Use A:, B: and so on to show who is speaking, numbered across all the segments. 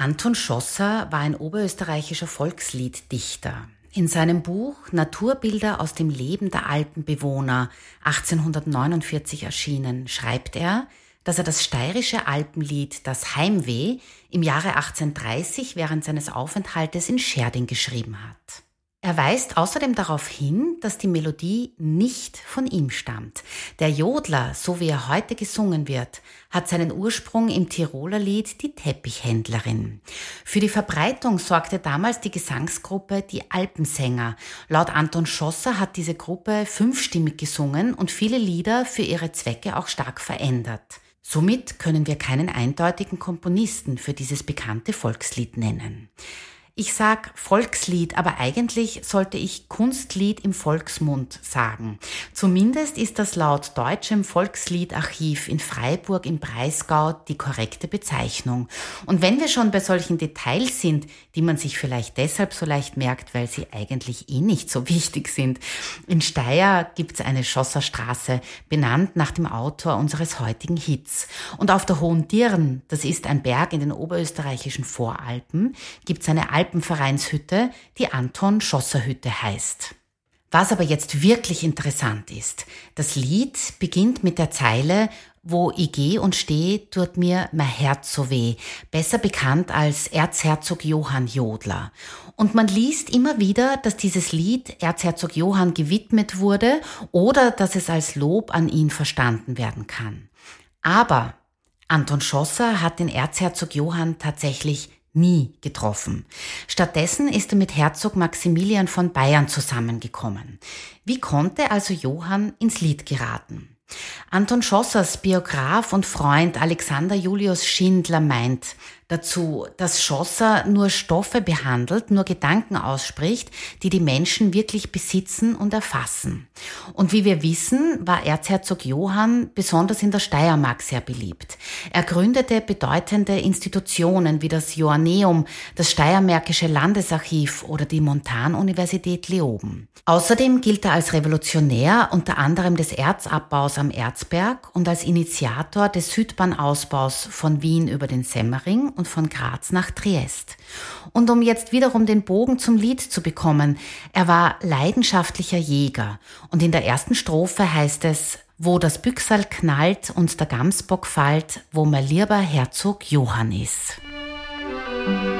A: Anton Schosser war ein oberösterreichischer Volkslieddichter. In seinem Buch Naturbilder aus dem Leben der Alpenbewohner 1849 erschienen, schreibt er, dass er das steirische Alpenlied Das Heimweh im Jahre 1830 während seines Aufenthaltes in Scherding geschrieben hat. Er weist außerdem darauf hin, dass die Melodie nicht von ihm stammt. Der Jodler, so wie er heute gesungen wird, hat seinen Ursprung im Tiroler Lied Die Teppichhändlerin. Für die Verbreitung sorgte damals die Gesangsgruppe Die Alpensänger. Laut Anton Schosser hat diese Gruppe fünfstimmig gesungen und viele Lieder für ihre Zwecke auch stark verändert. Somit können wir keinen eindeutigen Komponisten für dieses bekannte Volkslied nennen. Ich sag Volkslied, aber eigentlich sollte ich Kunstlied im Volksmund sagen. Zumindest ist das laut deutschem Volksliedarchiv in Freiburg im Breisgau die korrekte Bezeichnung. Und wenn wir schon bei solchen Details sind, die man sich vielleicht deshalb so leicht merkt, weil sie eigentlich eh nicht so wichtig sind. In Steyr gibt's eine Schosserstraße, benannt nach dem Autor unseres heutigen Hits. Und auf der Hohen Dirn, das ist ein Berg in den oberösterreichischen Voralpen, gibt's eine Alp Alpenvereinshütte, die Anton Schosser Hütte heißt. Was aber jetzt wirklich interessant ist, das Lied beginnt mit der Zeile wo ich geh und steh, tut mir mein Herz so weh, besser bekannt als Erzherzog Johann Jodler. Und man liest immer wieder, dass dieses Lied Erzherzog Johann gewidmet wurde oder dass es als Lob an ihn verstanden werden kann. Aber Anton Schosser hat den Erzherzog Johann tatsächlich nie getroffen. Stattdessen ist er mit Herzog Maximilian von Bayern zusammengekommen. Wie konnte also Johann ins Lied geraten? Anton Schossers Biograf und Freund Alexander Julius Schindler meint, dazu, dass Schosser nur Stoffe behandelt, nur Gedanken ausspricht, die die Menschen wirklich besitzen und erfassen. Und wie wir wissen, war Erzherzog Johann besonders in der Steiermark sehr beliebt. Er gründete bedeutende Institutionen wie das Joanneum, das Steiermärkische Landesarchiv oder die Montanuniversität Leoben. Außerdem gilt er als Revolutionär unter anderem des Erzabbaus am Erzberg und als Initiator des Südbahnausbaus von Wien über den Semmering und von Graz nach Triest. Und um jetzt wiederum den Bogen zum Lied zu bekommen, er war leidenschaftlicher Jäger. Und in der ersten Strophe heißt es, wo das Büchsal knallt und der Gamsbock fallt, wo mein lieber Herzog Johann ist.
B: Thank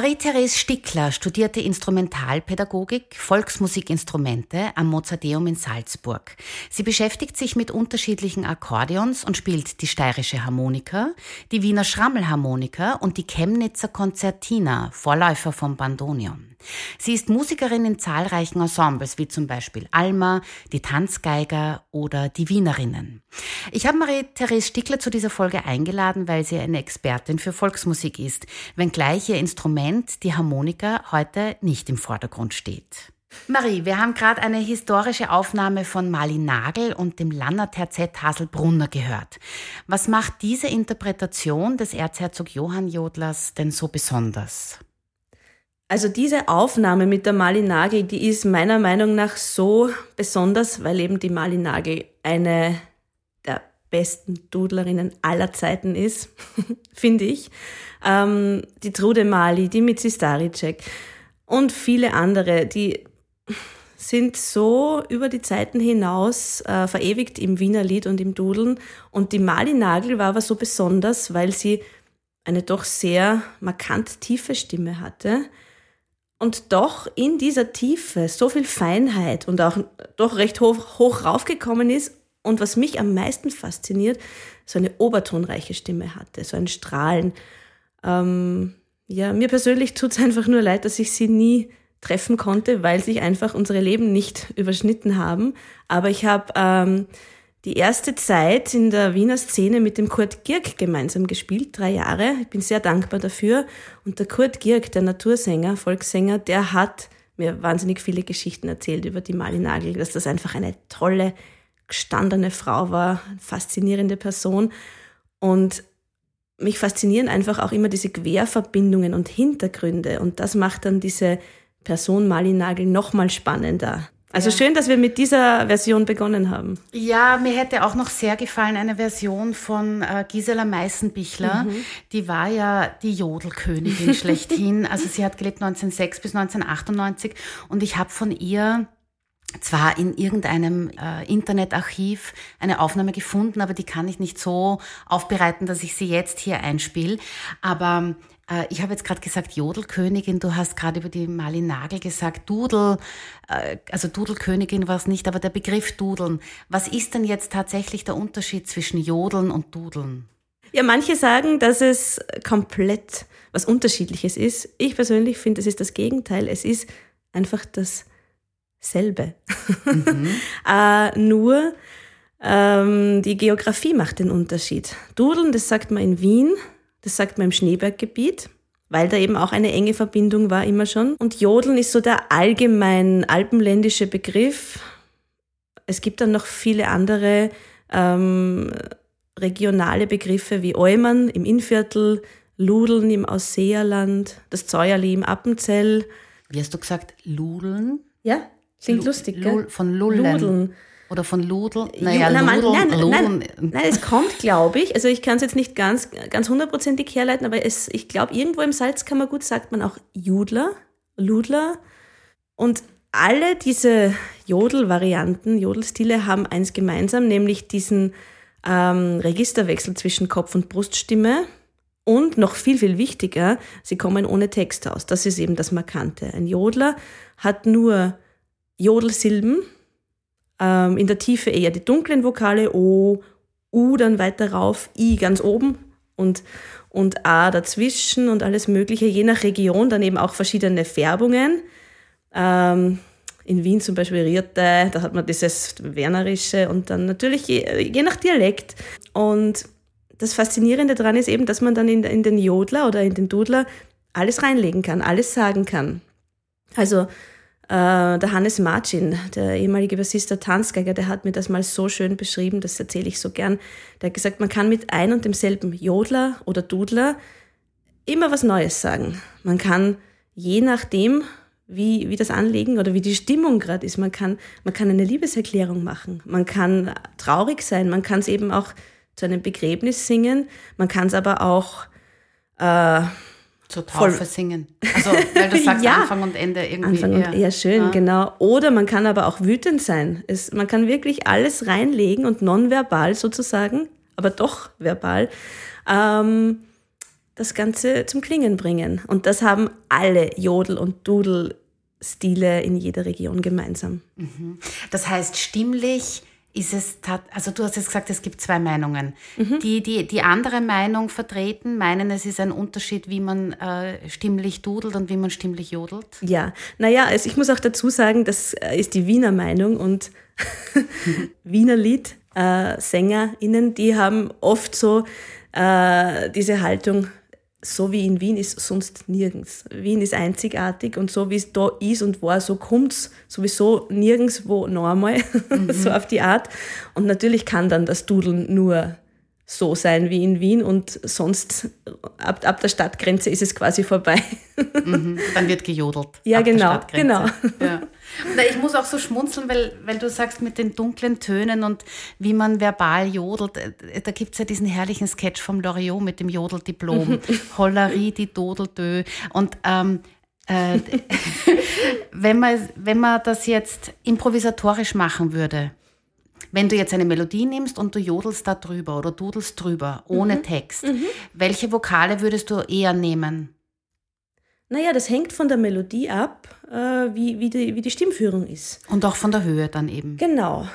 A: Marie-Therese Stickler studierte Instrumentalpädagogik, Volksmusikinstrumente am Mozarteum in Salzburg. Sie beschäftigt sich mit unterschiedlichen Akkordeons und spielt die steirische Harmonika, die Wiener Schrammelharmonika und die Chemnitzer Konzertina, Vorläufer vom Bandonion. Sie ist Musikerin in zahlreichen Ensembles, wie zum Beispiel Alma, die Tanzgeiger oder die Wienerinnen. Ich habe Marie-Therese Stickler zu dieser Folge eingeladen, weil sie eine Expertin für Volksmusik ist, wenngleich ihr Instrument, die Harmonika, heute nicht im Vordergrund steht. Marie, wir haben gerade eine historische Aufnahme von Mali Nagel und dem Lanner-Terzett Haselbrunner gehört. Was macht diese Interpretation des Erzherzog Johann Jodlers denn so besonders?
C: Also diese Aufnahme mit der Mali Nagel, die ist meiner Meinung nach so besonders, weil eben die Mali Nagel eine der besten Dudlerinnen aller Zeiten ist, finde ich. Ähm, die Trude Mali, die Mitzi Staricek und viele andere, die sind so über die Zeiten hinaus äh, verewigt im Wiener Lied und im Dudeln. Und die Mali Nagel war aber so besonders, weil sie eine doch sehr markant tiefe Stimme hatte und doch in dieser Tiefe so viel Feinheit und auch doch recht hoch, hoch raufgekommen ist und was mich am meisten fasziniert, so eine obertonreiche Stimme hatte, so ein Strahlen. Ähm, ja, mir persönlich tut es einfach nur leid, dass ich sie nie treffen konnte, weil sich einfach unsere Leben nicht überschnitten haben. Aber ich habe ähm, die erste Zeit in der Wiener Szene mit dem Kurt Gierk gemeinsam gespielt, drei Jahre. Ich bin sehr dankbar dafür. Und der Kurt Gierk, der Natursänger, Volkssänger, der hat mir wahnsinnig viele Geschichten erzählt über die Mali Nagel, dass das einfach eine tolle, gestandene Frau war, faszinierende Person. Und mich faszinieren einfach auch immer diese Querverbindungen und Hintergründe. Und das macht dann diese Person Mali Nagel nochmal spannender. Also ja. schön, dass wir mit dieser Version begonnen haben.
A: Ja, mir hätte auch noch sehr gefallen eine Version von äh, Gisela Meißenbichler. Mhm. Die war ja die Jodelkönigin schlechthin. Also sie hat gelebt 1906 bis 1998 und ich habe von ihr zwar in irgendeinem äh, Internetarchiv eine Aufnahme gefunden, aber die kann ich nicht so aufbereiten, dass ich sie jetzt hier einspiele. Aber ich habe jetzt gerade gesagt Jodelkönigin, du hast gerade über die Marlin Nagel gesagt, Dudel, äh, also Dudelkönigin war es nicht, aber der Begriff Dudeln. Was ist denn jetzt tatsächlich der Unterschied zwischen Jodeln und Dudeln?
C: Ja, manche sagen, dass es komplett was Unterschiedliches ist. Ich persönlich finde, es ist das Gegenteil. Es ist einfach dasselbe. Mhm. äh, nur ähm, die Geografie macht den Unterschied. Dudeln, das sagt man in Wien, das sagt man im Schneeberggebiet, weil da eben auch eine enge Verbindung war immer schon. Und Jodeln ist so der allgemein alpenländische Begriff. Es gibt dann noch viele andere ähm, regionale Begriffe wie Eumern im Innviertel, Ludeln im Ausseerland, das Zäuerli im Appenzell.
A: Wie hast du gesagt? Ludeln?
C: Ja, klingt Lu lustig, gell?
A: Von Lullen. Ludeln. Oder von Ludel?
C: Naja, Nein, Ludeln, nein, Ludeln. Nein, nein, es kommt, glaube ich. Also ich kann es jetzt nicht ganz, ganz hundertprozentig herleiten, aber es, ich glaube, irgendwo im Salzkammergut sagt man auch Judler, Ludler. Und alle diese Jodel-Varianten, Jodelstile haben eins gemeinsam, nämlich diesen ähm, Registerwechsel zwischen Kopf- und Bruststimme. Und noch viel, viel wichtiger, sie kommen ohne Text aus. Das ist eben das Markante. Ein Jodler hat nur Jodelsilben, ähm, in der Tiefe eher die dunklen Vokale, O, U dann weiter rauf, I ganz oben und, und A dazwischen und alles Mögliche, je nach Region, dann eben auch verschiedene Färbungen. Ähm, in Wien zum Beispiel Rierte, da hat man dieses Wernerische und dann natürlich je, je nach Dialekt. Und das Faszinierende daran ist eben, dass man dann in, in den Jodler oder in den Dudler alles reinlegen kann, alles sagen kann. Also äh, der Hannes Marcin, der ehemalige Bassist der Tanzgeiger, der hat mir das mal so schön beschrieben, das erzähle ich so gern. Der hat gesagt, man kann mit ein und demselben Jodler oder Dudler immer was Neues sagen. Man kann je nachdem, wie, wie das Anliegen oder wie die Stimmung gerade ist, man kann, man kann eine Liebeserklärung machen, man kann traurig sein, man kann es eben auch zu einem Begräbnis singen, man kann es aber auch äh,
A: zur Taufe voll. singen. Also, weil du sagst ja. Anfang und Ende irgendwie.
C: Anfang eher. und eher schön, ja. genau. Oder man kann aber auch wütend sein. Es, man kann wirklich alles reinlegen und nonverbal sozusagen, aber doch verbal, ähm, das Ganze zum Klingen bringen. Und das haben alle Jodel- und Dudel-Stile in jeder Region gemeinsam.
A: Mhm. Das heißt, stimmlich ist es, also du hast jetzt gesagt, es gibt zwei Meinungen. Mhm. Die, die die andere Meinung vertreten, meinen, es ist ein Unterschied, wie man äh, stimmlich dudelt und wie man stimmlich jodelt?
C: Ja, naja, also ich muss auch dazu sagen, das äh, ist die Wiener Meinung und Wiener Lied, äh, SängerInnen, die haben oft so äh, diese Haltung, so wie in Wien ist sonst nirgends. Wien ist einzigartig und so wie es da ist und war, so kommt es sowieso nirgendwo normal, mhm. so auf die Art. Und natürlich kann dann das Dudeln nur so sein wie in Wien und sonst ab, ab der Stadtgrenze ist es quasi vorbei.
A: Mhm, dann wird gejodelt.
C: Ja, genau, genau.
A: Ja. Ich muss auch so schmunzeln, weil, weil du sagst mit den dunklen Tönen und wie man verbal jodelt. Äh, da gibt es ja diesen herrlichen Sketch vom Loriot mit dem Jodeldiplom. Hollerie, die Dodeldö. Und ähm, äh, wenn, man, wenn man das jetzt improvisatorisch machen würde, wenn du jetzt eine Melodie nimmst und du jodelst da drüber oder dudelst drüber, ohne mhm. Text, mhm. welche Vokale würdest du eher nehmen?
C: Naja, das hängt von der Melodie ab, äh, wie, wie, die, wie die Stimmführung ist.
A: Und auch von der Höhe dann eben.
C: Genau.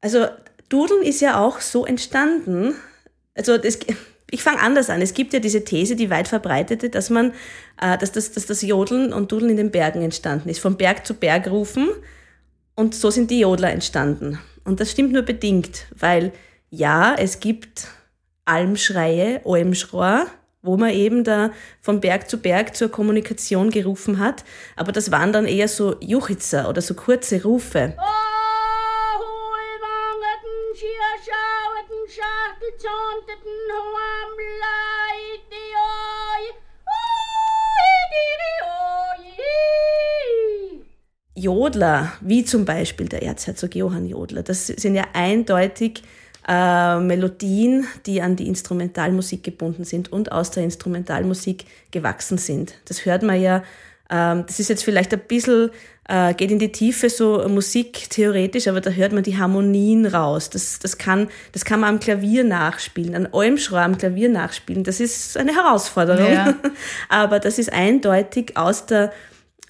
C: Also Dudeln ist ja auch so entstanden. Also das, ich fange anders an. Es gibt ja diese These, die weit verbreitete, dass man, äh, dass, das, dass das Jodeln und Dudeln in den Bergen entstanden ist. Vom Berg zu Berg rufen. Und so sind die Jodler entstanden. Und das stimmt nur bedingt, weil ja, es gibt Almschreie, Almschrohr, wo man eben da von Berg zu Berg zur Kommunikation gerufen hat. Aber das waren dann eher so Juchitzer oder so kurze Rufe. Oh, Jodler, wie zum Beispiel der Erzherzog Johann Jodler, das sind ja eindeutig äh, Melodien, die an die Instrumentalmusik gebunden sind und aus der Instrumentalmusik gewachsen sind. Das hört man ja, ähm, das ist jetzt vielleicht ein bisschen, äh, geht in die Tiefe so musiktheoretisch, aber da hört man die Harmonien raus. Das, das, kann, das kann man am Klavier nachspielen, an Olmschrau am Klavier nachspielen. Das ist eine Herausforderung. Ja. aber das ist eindeutig aus der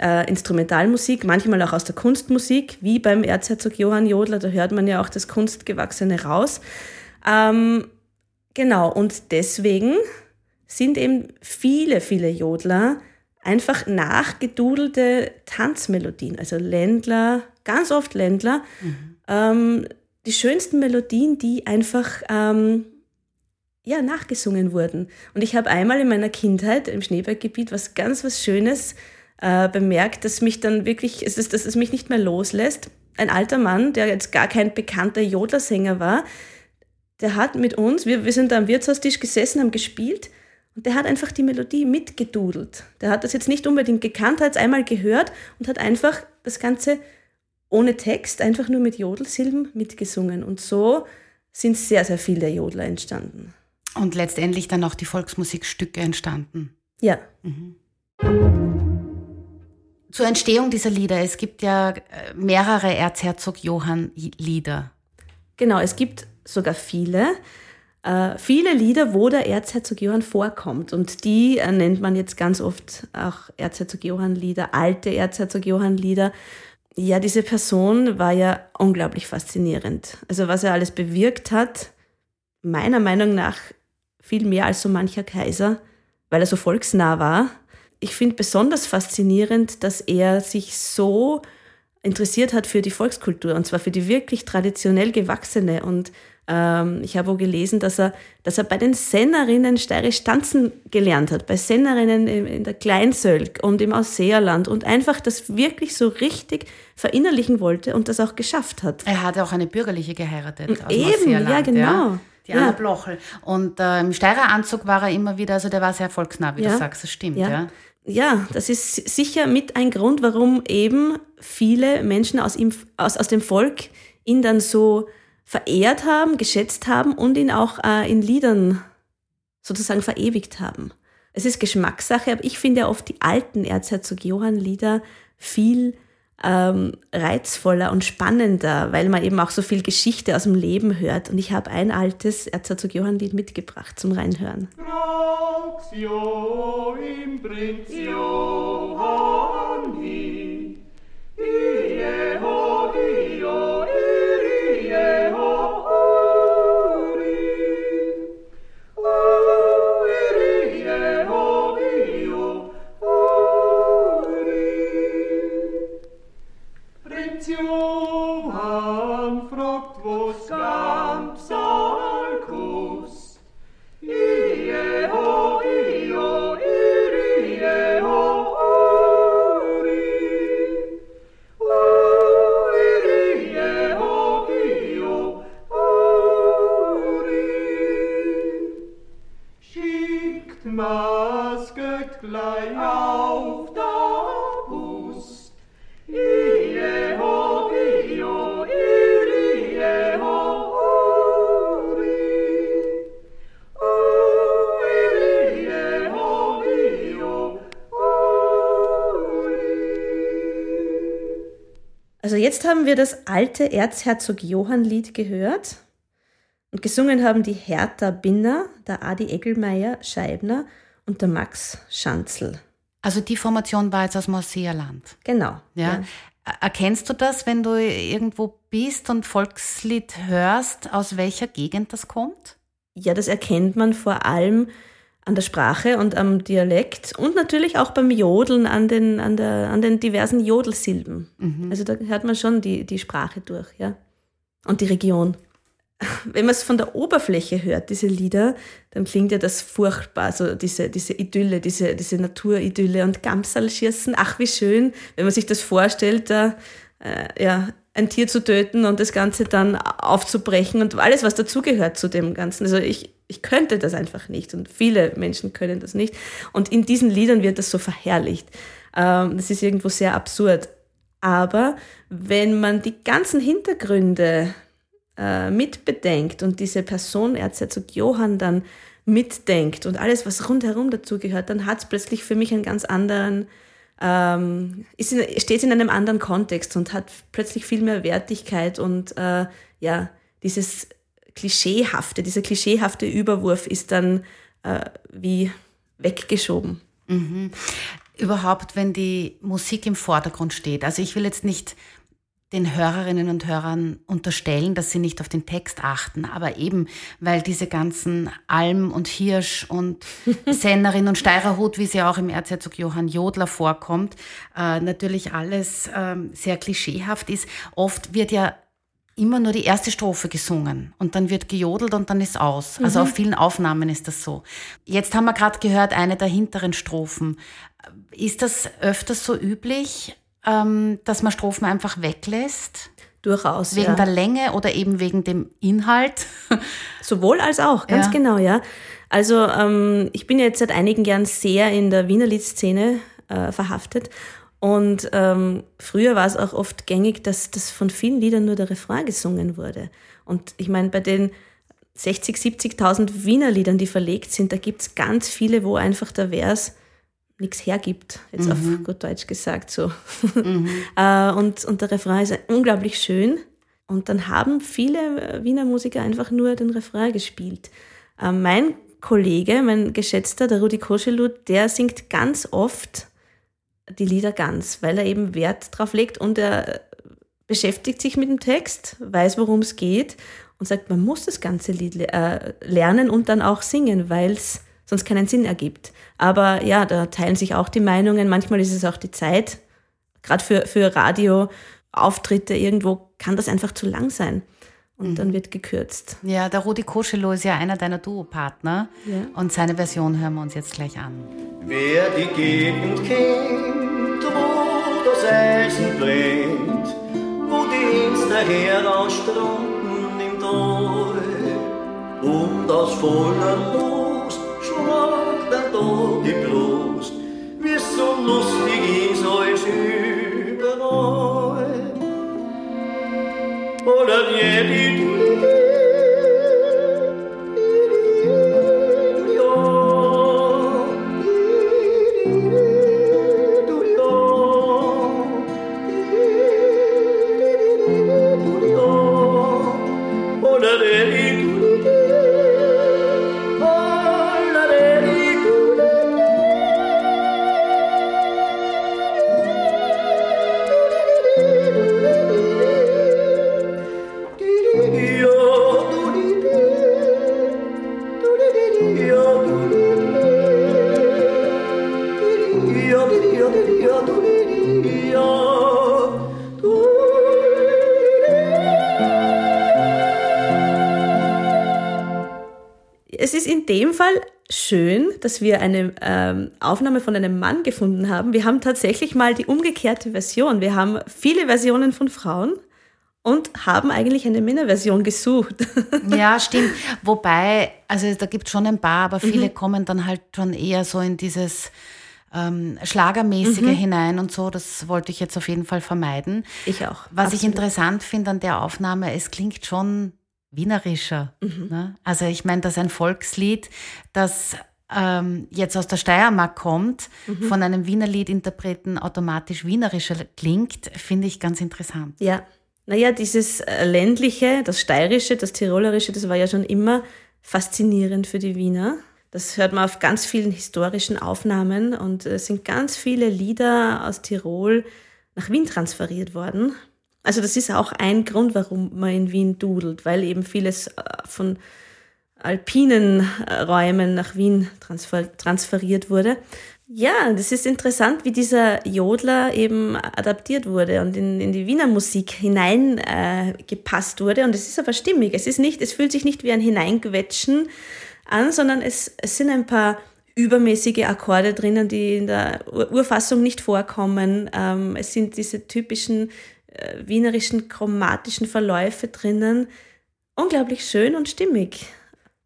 C: äh, Instrumentalmusik, manchmal auch aus der Kunstmusik, wie beim Erzherzog Johann Jodler, da hört man ja auch das Kunstgewachsene raus. Ähm, genau, und deswegen sind eben viele, viele Jodler einfach nachgedudelte Tanzmelodien, also Ländler, ganz oft Ländler, mhm. ähm, die schönsten Melodien, die einfach ähm, ja, nachgesungen wurden. Und ich habe einmal in meiner Kindheit im Schneeberggebiet was ganz was Schönes äh, bemerkt, dass mich dann wirklich, es ist, dass es mich nicht mehr loslässt. Ein alter Mann, der jetzt gar kein bekannter Jodlersänger war, der hat mit uns, wir, wir sind da am Wirtshaustisch gesessen, haben gespielt und der hat einfach die Melodie mitgedudelt. Der hat das jetzt nicht unbedingt gekannt, hat es einmal gehört und hat einfach das Ganze ohne Text, einfach nur mit Jodelsilben mitgesungen. Und so sind sehr, sehr viele Jodler entstanden.
A: Und letztendlich dann auch die Volksmusikstücke entstanden.
C: Ja.
A: Mhm zur Entstehung dieser Lieder. Es gibt ja äh, mehrere Erzherzog Johann Lieder.
C: Genau, es gibt sogar viele. Äh, viele Lieder, wo der Erzherzog Johann vorkommt. Und die äh, nennt man jetzt ganz oft auch Erzherzog Johann Lieder, alte Erzherzog Johann Lieder. Ja, diese Person war ja unglaublich faszinierend. Also was er alles bewirkt hat, meiner Meinung nach viel mehr als so mancher Kaiser, weil er so volksnah war ich finde besonders faszinierend, dass er sich so interessiert hat für die Volkskultur und zwar für die wirklich traditionell gewachsene. Und ähm, ich habe auch gelesen, dass er, dass er bei den Sennerinnen steirisch tanzen gelernt hat, bei Sennerinnen in der Kleinsölk und im Ausseerland und einfach das wirklich so richtig verinnerlichen wollte und das auch geschafft hat.
A: Er hatte auch eine bürgerliche geheiratet.
C: Aus Eben, ja genau. Ja.
A: Die Anna ja. Blochel. Und äh, im Steirer Anzug war er immer wieder, also der war sehr volksnah, wie ja. du sagst, das stimmt, ja. ja
C: ja, das ist sicher mit ein Grund, warum eben viele Menschen aus, ihm, aus, aus dem Volk ihn dann so verehrt haben, geschätzt haben und ihn auch äh, in Liedern sozusagen verewigt haben. Es ist Geschmackssache, aber ich finde oft die alten Erzherzog Johann Lieder viel ähm, reizvoller und spannender, weil man eben auch so viel Geschichte aus dem Leben hört. Und ich habe ein altes Erzherzog Johann Lied mitgebracht zum Reinhören. Proxio jetzt haben wir das alte Erzherzog Johann-Lied gehört und gesungen haben die Hertha Binner, der Adi Eggelmeier Scheibner und der Max Schanzl.
A: Also die Formation war jetzt aus Marseilland.
C: Genau.
A: Ja. ja. Erkennst du das, wenn du irgendwo bist und Volkslied hörst, aus welcher Gegend das kommt?
C: Ja, das erkennt man vor allem an der Sprache und am Dialekt und natürlich auch beim Jodeln an den, an der, an den diversen Jodelsilben. Mhm. Also da hört man schon die, die Sprache durch, ja. Und die Region. Wenn man es von der Oberfläche hört, diese Lieder, dann klingt ja das furchtbar, so diese, diese Idylle, diese, diese Naturidylle und Gamsal schießen, ach wie schön, wenn man sich das vorstellt, da, äh, ja, ein Tier zu töten und das Ganze dann aufzubrechen und alles, was dazugehört zu dem Ganzen. Also ich, ich könnte das einfach nicht und viele Menschen können das nicht. Und in diesen Liedern wird das so verherrlicht. Ähm, das ist irgendwo sehr absurd. Aber wenn man die ganzen Hintergründe äh, mitbedenkt und diese Person, Erzherzog Johann, dann mitdenkt und alles, was rundherum dazugehört, dann hat es plötzlich für mich einen ganz anderen, ähm, ist in, steht in einem anderen Kontext und hat plötzlich viel mehr Wertigkeit und äh, ja, dieses klischeehafte, dieser klischeehafte Überwurf ist dann äh, wie weggeschoben.
A: Mhm. Überhaupt, wenn die Musik im Vordergrund steht. Also ich will jetzt nicht den Hörerinnen und Hörern unterstellen, dass sie nicht auf den Text achten, aber eben, weil diese ganzen Alm und Hirsch und Sennerin und Steirerhut, wie sie auch im Erzherzog Johann Jodler vorkommt, äh, natürlich alles äh, sehr klischeehaft ist. Oft wird ja immer nur die erste Strophe gesungen und dann wird gejodelt und dann ist aus. Also mhm. auf vielen Aufnahmen ist das so. Jetzt haben wir gerade gehört, eine der hinteren Strophen. Ist das öfters so üblich, ähm, dass man Strophen einfach weglässt?
C: Durchaus.
A: Wegen
C: ja.
A: der Länge oder eben wegen dem Inhalt?
C: Sowohl als auch, ganz ja. genau, ja. Also ähm, ich bin jetzt seit einigen Jahren sehr in der Wiener Liedszene äh, verhaftet und ähm, früher war es auch oft gängig, dass das von vielen Liedern nur der Refrain gesungen wurde. Und ich meine, bei den 60, 70.000 Wiener Liedern, die verlegt sind, da gibt es ganz viele, wo einfach der Vers nichts hergibt, jetzt mhm. auf gut Deutsch gesagt so. Mhm. äh, und, und der Refrain ist unglaublich schön. Und dann haben viele Wiener Musiker einfach nur den Refrain gespielt. Äh, mein Kollege, mein geschätzter, der Rudi Koschelut, der singt ganz oft die Lieder ganz, weil er eben Wert drauf legt und er beschäftigt sich mit dem Text, weiß, worum es geht und sagt, man muss das ganze Lied äh, lernen und dann auch singen, weil es sonst keinen Sinn ergibt. Aber ja, da teilen sich auch die Meinungen. Manchmal ist es auch die Zeit. Gerade für, für Radioauftritte irgendwo kann das einfach zu lang sein. Und mhm. dann wird gekürzt.
A: Ja, der Rudi Koschelo ist ja einer deiner Duopartner. Ja. Und seine Version hören wir uns jetzt gleich an.
D: Wer die Gegend kennt, wo das Eisen brennt, wo die Inster herausstranden im Tal, und aus voller Lust schlagt dann da die Brust, wie so lustig ist als überall. Oder wie die
C: Es dem Fall schön, dass wir eine ähm, Aufnahme von einem Mann gefunden haben. Wir haben tatsächlich mal die umgekehrte Version. Wir haben viele Versionen von Frauen und haben eigentlich eine Männerversion gesucht.
A: Ja, stimmt. Wobei, also da gibt es schon ein paar, aber viele mhm. kommen dann halt schon eher so in dieses ähm, Schlagermäßige mhm. hinein und so. Das wollte ich jetzt auf jeden Fall vermeiden.
C: Ich auch.
A: Was absolut. ich interessant finde an der Aufnahme, es klingt schon wienerischer. Mhm. Ne? Also ich meine, dass ein Volkslied, das ähm, jetzt aus der Steiermark kommt, mhm. von einem Wiener Liedinterpreten automatisch wienerischer klingt, finde ich ganz interessant.
C: Ja, naja, dieses äh, ländliche, das steirische, das tirolerische, das war ja schon immer faszinierend für die Wiener. Das hört man auf ganz vielen historischen Aufnahmen und es sind ganz viele Lieder aus Tirol nach Wien transferiert worden. Also das ist auch ein Grund, warum man in Wien dudelt, weil eben vieles äh, von alpinen äh, Räumen nach Wien transfer transferiert wurde. Ja, das ist interessant, wie dieser Jodler eben adaptiert wurde und in, in die Wiener Musik hineingepasst äh, wurde. Und es ist aber stimmig. Es ist nicht, es fühlt sich nicht wie ein Hineinquetschen an, sondern es, es sind ein paar übermäßige Akkorde drinnen, die in der Ur Urfassung nicht vorkommen. Ähm, es sind diese typischen äh, wienerischen chromatischen Verläufe drinnen. Unglaublich schön und stimmig.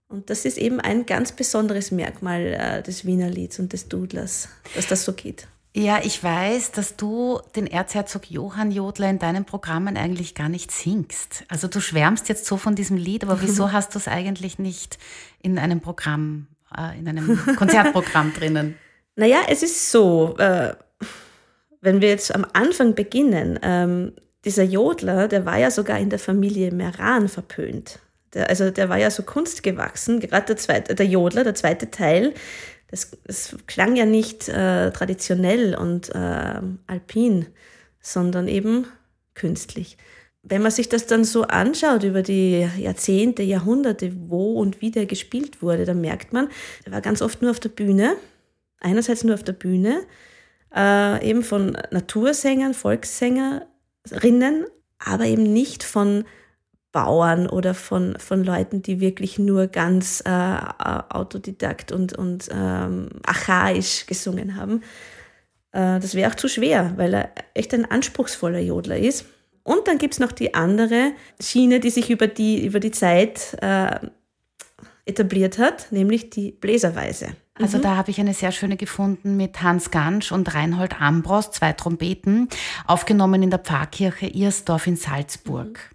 C: Und das ist eben ein ganz besonderes Merkmal äh, des Wiener Lieds und des Dudlers, dass das so geht.
A: Ja, ich weiß, dass du den Erzherzog Johann Jodler in deinen Programmen eigentlich gar nicht singst. Also du schwärmst jetzt so von diesem Lied, aber wieso hast du es eigentlich nicht in einem Programm, äh, in einem Konzertprogramm drinnen?
C: Naja, es ist so, äh, wenn wir jetzt am Anfang beginnen, ähm, dieser Jodler, der war ja sogar in der Familie Meran verpönt. Der, also der war ja so kunstgewachsen, gerade der, zweite, der Jodler, der zweite Teil, das, das klang ja nicht äh, traditionell und äh, alpin, sondern eben künstlich. Wenn man sich das dann so anschaut über die Jahrzehnte, Jahrhunderte, wo und wie der gespielt wurde, dann merkt man, er war ganz oft nur auf der Bühne, einerseits nur auf der Bühne, äh, eben von Natursängern, Volkssängerinnen, aber eben nicht von Bauern oder von, von Leuten, die wirklich nur ganz äh, autodidakt und, und ähm, archaisch gesungen haben. Äh, das wäre auch zu schwer, weil er echt ein anspruchsvoller Jodler ist. Und dann gibt es noch die andere Schiene, die sich über die, über die Zeit äh, etabliert hat, nämlich die Bläserweise.
A: Also mhm. da habe ich eine sehr schöne gefunden mit Hans Gansch und Reinhold Ambros, zwei Trompeten, aufgenommen in der Pfarrkirche Irsdorf in Salzburg.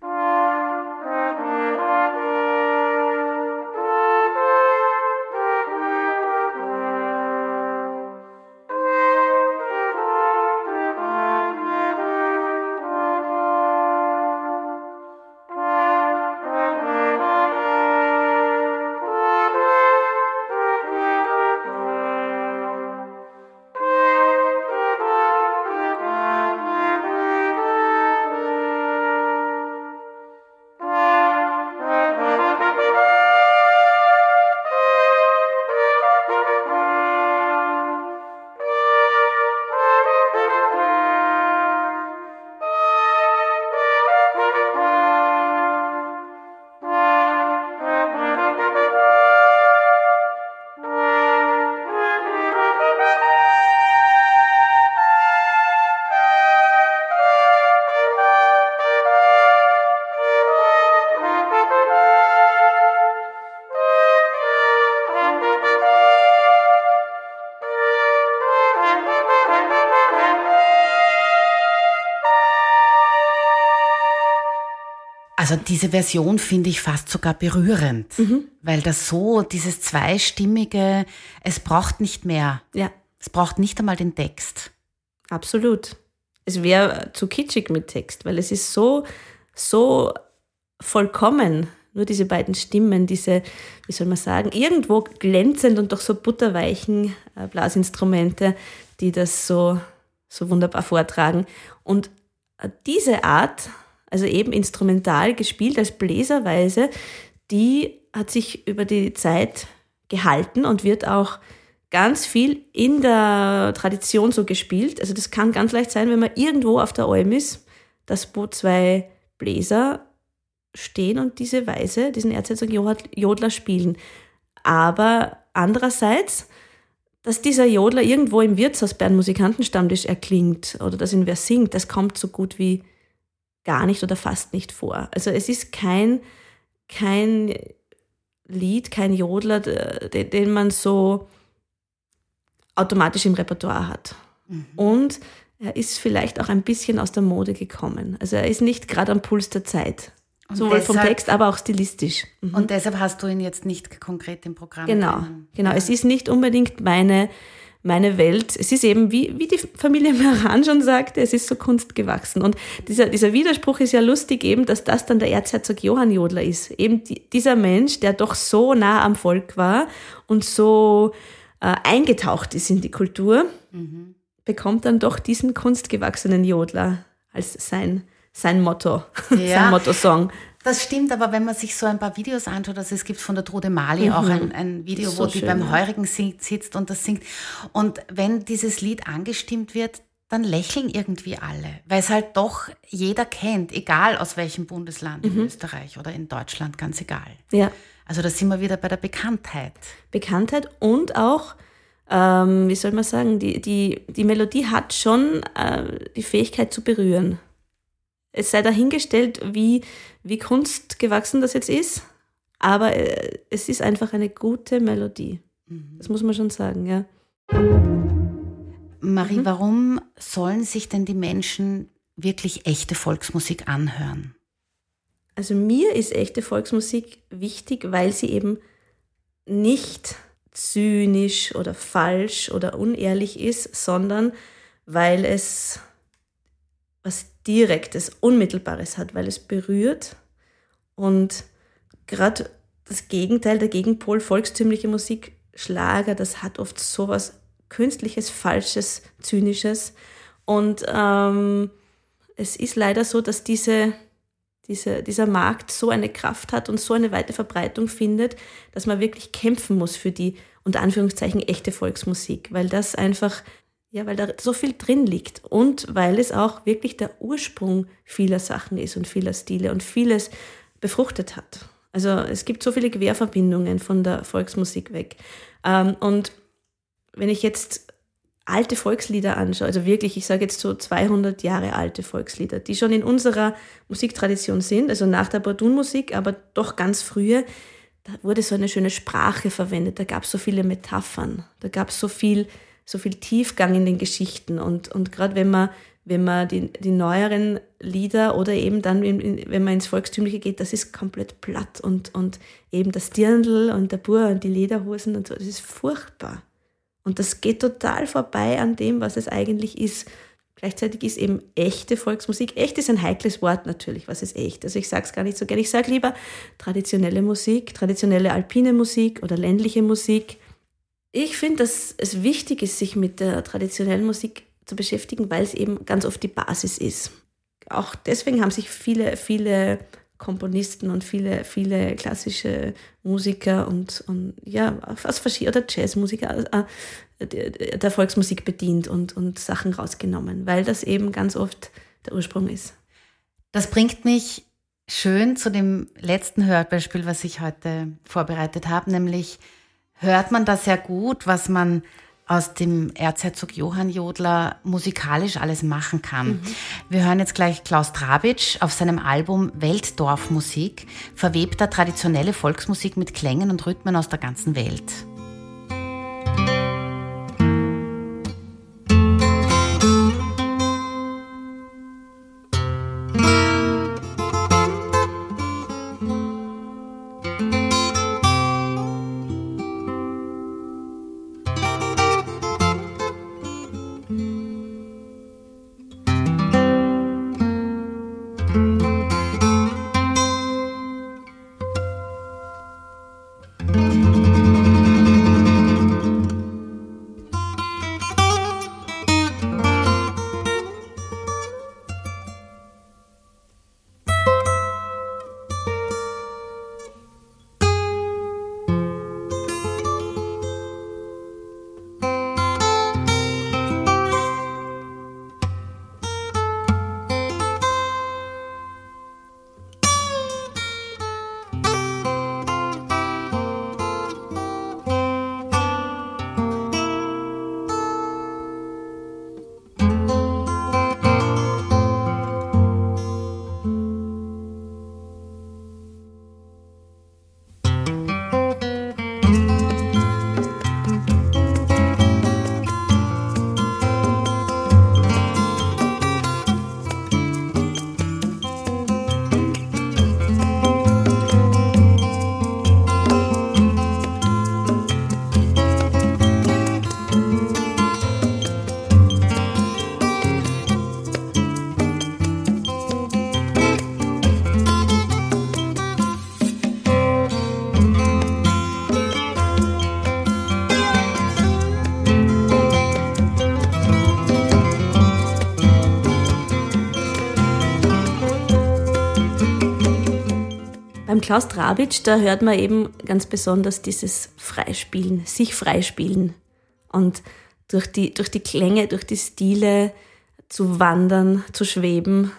A: Also diese Version finde ich fast sogar berührend, mhm. weil das so, dieses zweistimmige, es braucht nicht mehr.
C: Ja.
A: Es braucht nicht einmal den Text.
C: Absolut. Es wäre zu kitschig mit Text, weil es ist so, so vollkommen. Nur diese beiden Stimmen, diese, wie soll man sagen, irgendwo glänzend und doch so butterweichen äh, Blasinstrumente, die das so, so wunderbar vortragen. Und äh, diese Art also eben instrumental gespielt als Bläserweise, die hat sich über die Zeit gehalten und wird auch ganz viel in der Tradition so gespielt. Also das kann ganz leicht sein, wenn man irgendwo auf der Alm ist, dass wo zwei Bläser stehen und diese Weise, diesen Erzherzog Jodler spielen. Aber andererseits, dass dieser Jodler irgendwo im Wirtshaus bei Musikantenstammtisch erklingt oder dass ihn wer singt, das kommt so gut wie gar nicht oder fast nicht vor. Also es ist kein, kein Lied, kein Jodler, den man so automatisch im Repertoire hat. Mhm. Und er ist vielleicht auch ein bisschen aus der Mode gekommen. Also er ist nicht gerade am Puls der Zeit. Und Sowohl deshalb, vom Text, aber auch stilistisch.
A: Mhm. Und deshalb hast du ihn jetzt nicht konkret im Programm.
C: Genau, drinnen. genau. Ja. Es ist nicht unbedingt meine, meine Welt. Es ist eben, wie, wie die Familie Meran schon sagte, es ist so kunstgewachsen. Und dieser, dieser Widerspruch ist ja lustig eben, dass das dann der Erzherzog Johann Jodler ist. Eben die, dieser Mensch, der doch so nah am Volk war und so äh, eingetaucht ist in die Kultur, mhm. bekommt dann doch diesen kunstgewachsenen Jodler als sein, sein Motto, ja. sein Motto-Song.
A: Das stimmt, aber wenn man sich so ein paar Videos anschaut, also es gibt von der Trude Mali mhm. auch ein, ein Video, so wo die schön, beim Heurigen singt, sitzt und das singt. Und wenn dieses Lied angestimmt wird, dann lächeln irgendwie alle, weil es halt doch jeder kennt, egal aus welchem Bundesland mhm. in Österreich oder in Deutschland, ganz egal.
C: Ja.
A: Also da sind wir wieder bei der Bekanntheit.
C: Bekanntheit und auch, ähm, wie soll man sagen, die, die, die Melodie hat schon äh, die Fähigkeit zu berühren. Es sei dahingestellt, wie, wie kunstgewachsen das jetzt ist, aber äh, es ist einfach eine gute Melodie. Mhm. Das muss man schon sagen, ja.
A: Marie, mhm. warum sollen sich denn die Menschen wirklich echte Volksmusik anhören?
C: Also mir ist echte Volksmusik wichtig, weil sie eben nicht zynisch oder falsch oder unehrlich ist, sondern weil es was Direktes, Unmittelbares hat, weil es berührt und gerade das Gegenteil, der Gegenpol, volkstümliche Musik, Schlager, das hat oft sowas Künstliches, Falsches, Zynisches. Und ähm, es ist leider so, dass diese diese, dieser Markt so eine Kraft hat und so eine weite Verbreitung findet, dass man wirklich kämpfen muss für die unter Anführungszeichen echte Volksmusik, weil das einfach, ja, weil da so viel drin liegt und weil es auch wirklich der Ursprung vieler Sachen ist und vieler Stile und vieles befruchtet hat. Also es gibt so viele Querverbindungen von der Volksmusik weg. Ähm, und wenn ich jetzt alte Volkslieder anschaue, also wirklich, ich sage jetzt so 200 Jahre alte Volkslieder, die schon in unserer Musiktradition sind, also nach der Bordunmusik, aber doch ganz frühe, da wurde so eine schöne Sprache verwendet, da gab es so viele Metaphern, da gab es so viel, so viel Tiefgang in den Geschichten und, und gerade wenn man, wenn man die, die neueren Lieder oder eben dann, wenn man ins Volkstümliche geht, das ist komplett platt und, und eben das Dirndl und der Bur und die Lederhosen und so, das ist furchtbar. Und das geht total vorbei an dem, was es eigentlich ist. Gleichzeitig ist eben echte Volksmusik, echt ist ein heikles Wort natürlich, was ist echt? Also ich sage es gar nicht so gerne. Ich sage lieber traditionelle Musik, traditionelle alpine Musik oder ländliche Musik. Ich finde, dass es wichtig ist, sich mit der traditionellen Musik zu beschäftigen, weil es eben ganz oft die Basis ist. Auch deswegen haben sich viele, viele Komponisten und viele, viele klassische Musiker und, und ja, aus verschiedenen, Jazzmusiker äh, der Volksmusik bedient und, und Sachen rausgenommen, weil das eben ganz oft der Ursprung ist.
A: Das bringt mich schön zu dem letzten Hörbeispiel, was ich heute vorbereitet habe, nämlich hört man das sehr gut, was man aus dem Erzherzog Johann Jodler musikalisch alles machen kann. Mhm. Wir hören jetzt gleich Klaus Trabitsch auf seinem Album Weltdorfmusik, verwebt er traditionelle Volksmusik mit Klängen und Rhythmen aus der ganzen Welt.
C: Klaus Drabitsch, da hört man eben ganz besonders dieses Freispielen, sich freispielen und durch die, durch die Klänge, durch die Stile zu wandern, zu schweben.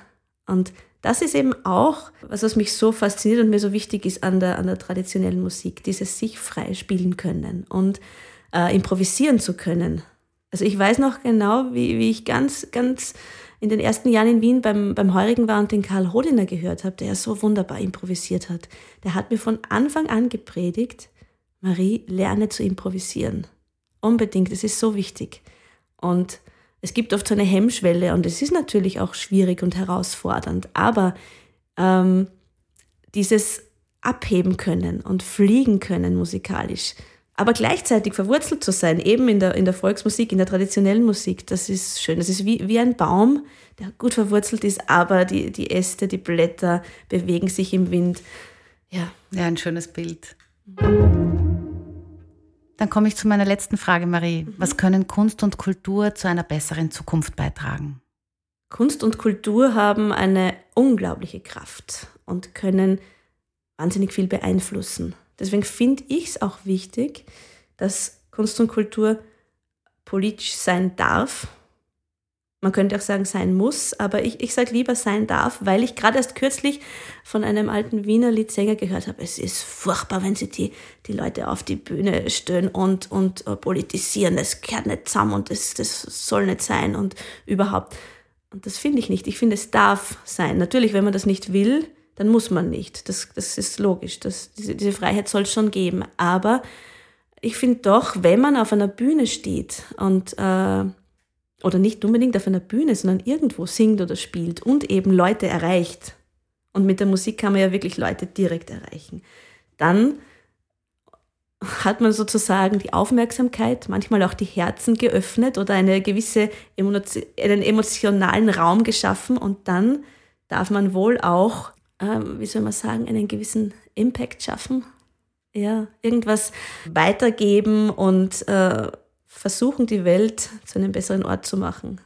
C: Und das ist eben auch, was, was mich so fasziniert und mir so wichtig ist an der, an der traditionellen Musik, dieses sich freispielen können und äh, improvisieren zu können. Also ich weiß noch genau, wie, wie ich ganz, ganz in den ersten Jahren in Wien beim, beim Heurigen war und den Karl Hodiner gehört habe, der so wunderbar improvisiert hat. Der hat mir von Anfang an gepredigt, Marie, lerne zu improvisieren. Unbedingt, es ist so wichtig. Und es gibt oft so eine Hemmschwelle und es ist natürlich auch schwierig und herausfordernd, aber ähm, dieses Abheben können und fliegen können musikalisch, aber gleichzeitig verwurzelt zu sein, eben in der, in der Volksmusik, in der traditionellen Musik, das ist schön. Das ist wie, wie ein Baum, der gut verwurzelt ist, aber die, die Äste, die Blätter bewegen sich im Wind.
A: Ja. Ja, ein schönes Bild. Dann komme ich zu meiner letzten Frage, Marie. Mhm. Was können Kunst und Kultur zu einer besseren Zukunft beitragen?
C: Kunst und Kultur haben eine unglaubliche Kraft und können wahnsinnig viel beeinflussen. Deswegen finde ich es auch wichtig, dass Kunst und Kultur politisch sein darf. Man könnte auch sagen, sein muss, aber ich, ich sage lieber sein darf, weil ich gerade erst kürzlich von einem alten Wiener Liedsänger gehört habe, es ist furchtbar, wenn sie die, die Leute auf die Bühne stellen und, und uh, politisieren. Das gehört nicht zusammen und das, das soll nicht sein und überhaupt. Und das finde ich nicht. Ich finde, es darf sein. Natürlich, wenn man das nicht will, dann muss man nicht. Das, das ist logisch. Das, diese, diese Freiheit soll es schon geben. Aber ich finde doch, wenn man auf einer Bühne steht und äh, oder nicht unbedingt auf einer Bühne, sondern irgendwo singt oder spielt und eben Leute erreicht, und mit der Musik kann man ja wirklich Leute direkt erreichen, dann hat man sozusagen die Aufmerksamkeit, manchmal auch die Herzen geöffnet oder eine gewisse einen emotionalen Raum geschaffen und dann darf man wohl auch ähm, wie soll man sagen, einen gewissen Impact schaffen. Ja, irgendwas weitergeben und äh, versuchen, die Welt zu einem besseren Ort zu machen.